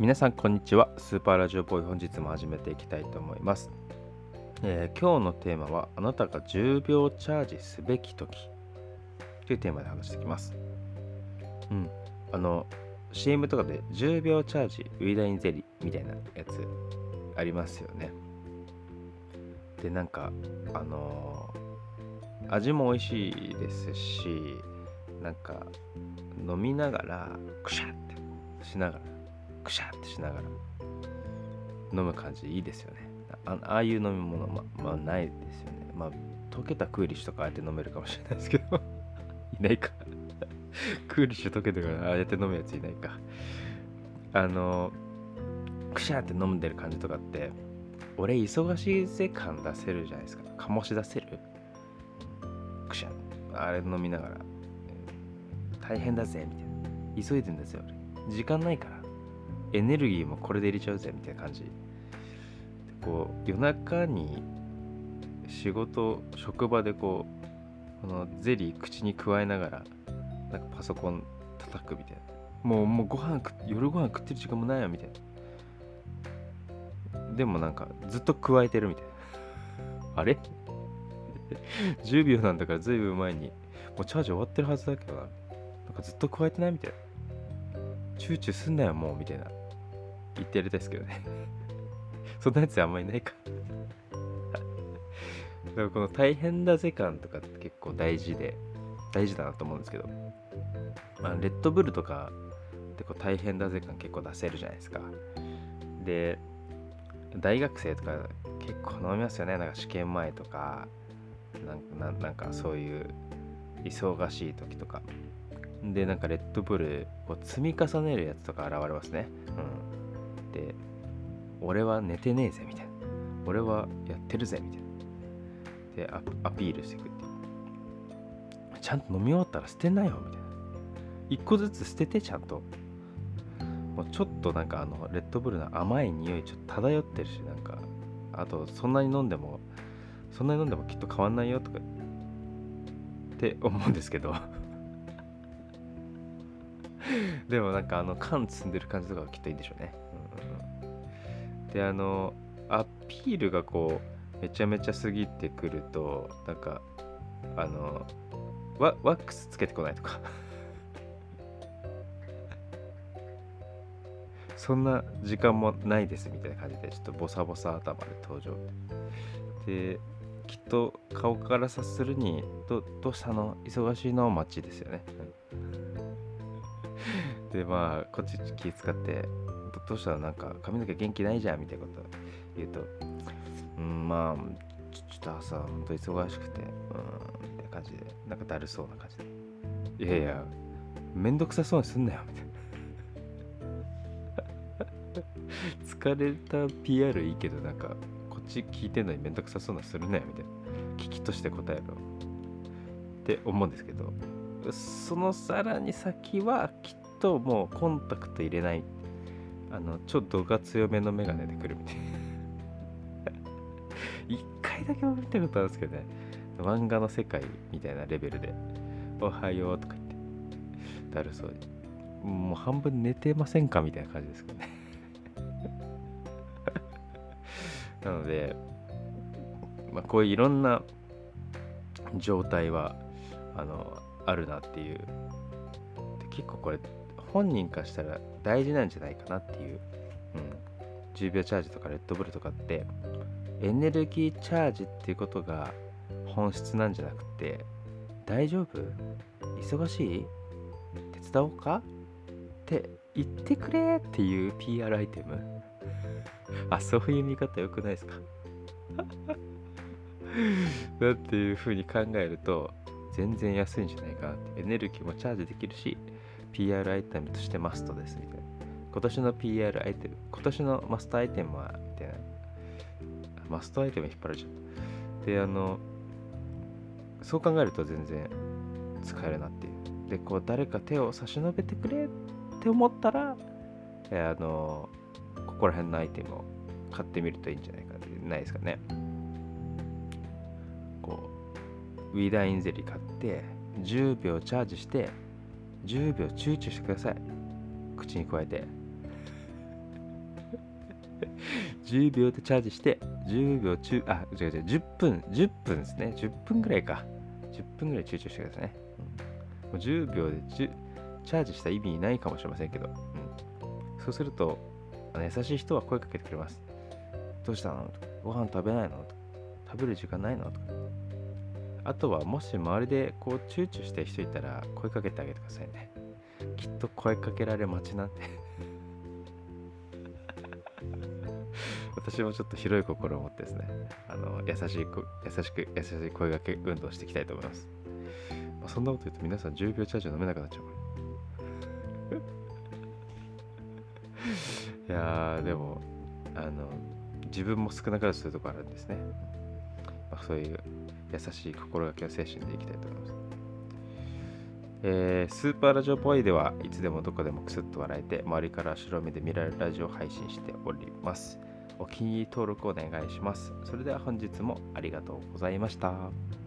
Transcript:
皆さんこんにちは。スーパーラジオボーイ本日も始めていきたいと思います、えー今日のテーマはあなたが10秒チャージすべき時。というテーマで話していきます。うん。あの CM とかで10秒チャージウィダインゼリーみたいなやつありますよね。でなんかあのー味も美味しいですしなんか飲みながらクシャってしながらクシャってしながら飲む感じいいですよね。ああいう飲み物ままあないですよね。まあ溶けたクーリッシュとかあえて飲めるかもしれないですけど。いないか。クーリッシュ溶けてからああやって飲むやついないか。あのクシャって飲んでる感じとかって俺忙しいぜ感出せるじゃないですか。醸し出せる？クシャあれ飲みながら。大変だぜみたいな。急いでんだぜ俺。時間ないから。エネルギーもこれで入れちゃうぜみたいな感じ。でこう夜中に仕事職場でこうこのゼリー口に加えながらなんかパソコン叩くみたいな。もうもうご飯夜ご飯食ってる時間もないよみたいな。でもなんかずっと加えてるみたいな。あれ？10秒なんだからずいぶん前にもうチャージ終わってるはずだけどな。なんかずっと加えてないみたいな。チューチューすんなよもうみたいな。言ってやりたいですけどね。そんなやつあんまりないか。だからこの大変だぜ感とかって結構大事で大事だなと思うんですけど、まあ、レッドブルとかってこう大変だぜ感結構出せるじゃないですか。で大学生とか結構飲みますよね。なんか試験前とかなんかなんなんかそういう忙しい時とか。でなんかレッドブルこう積み重ねるやつとか現れますね。うん。で俺は寝てねえぜみたいな。俺はやってるぜみたいな。でアピールしていくってちゃんと飲み終わったら捨てなよみたいな。一個ずつ捨ててちゃんと。もうちょっとなんかあのレッドブルの甘い匂いちょっと漂ってるしなんかあとそんなに飲んでもそんなに飲んでもきっと変わんないよとか。って思うんですけど。でもなんかあの缶積んでる感じとかはきっといいんでしょうね、であのアピールがこうめちゃめちゃ過ぎてくるとなんかあのワワックスつけてこないとか。そんな時間もないですみたいな感じでちょっとボサボサ頭で登場。できっと顔から察するにどどうしたの？忙しいの？待ちですよね。でまあこっち気使ってどうしたのなんか髪の毛元気ないじゃんみたいなこと言うとうんまあちょっと朝ほんと忙しくてうんみたいな感じで。なんかだるそうな感じで。いやいやめんどくさそうにすんなよみたいな。疲れた PR いいけどなんかこっち聞いてんのにめんどくさそうなするなよみたいな。危機として答えろって思うんですけど。そのさらに先はきっともうコンタクト入れないあのちょっと度が強めのメガネで来るみたいな。一回だけ見たことあるんですけどね。漫画の世界みたいなレベルで「おはよう」とか言って。だるそうに。もう半分寝てませんかみたいな感じですかね。なので、まあ、こういういろんな状態はあのあるなっていう。結構これ本人からしたら大事なんじゃないかなっていう、うん、10秒チャージとかレッドブルとかってエネルギーチャージっていうことが本質なんじゃなくて大丈夫？忙しい？手伝おうか？って言ってくれっていう PR アイテム？あそういう見方良くないですか？だっていう風に考えると全然安いんじゃないかなって。エネルギーもチャージできるし PR アイテムとしてマストですみたいな。今年の PR アイテム今年のマストアイテムはみたいな。マストアイテム引っ張られちゃうであのそう考えると全然使えるなっていう。でこう誰か手を差し伸べてくれって思ったらえあのここら辺のアイテムを買ってみるといいんじゃないかないですかね。こうウィダインゼリー買って10秒チャージして10秒チューチューしてください。口に加えて。10秒でチャージして10秒中あ違う違う10分10分ですね。10分ぐらいか。10分ぐらい集中してくださいね、うん、もう10秒でチャージした意味ないかもしれませんけど、うん、そうするとあの優しい人は声かけてくれます。どうしたの？ご飯食べないの？食べる時間ないの？とか。あとはもし周りでこう躊躇してる人いたら声かけてあげてくださいね。きっと声かけられ待ちなんで 私もちょっと広い心を持ってですね。あの優しい優しく優しい声がけ運動していきたいと思います、まあ、そんなこと言うと皆さん10秒チャージ飲めなくなっちゃう いやでもあの自分も少なからずそういうとこあるんですね、まあ、そういう優しい心がけの精神でいきたいと思います。えー、スーパーラジオボーイではいつでもどこでもクスッと笑えて周りから白目で見られるラジオを配信しております。お気に入り登録お願いします。それでは本日もありがとうございました。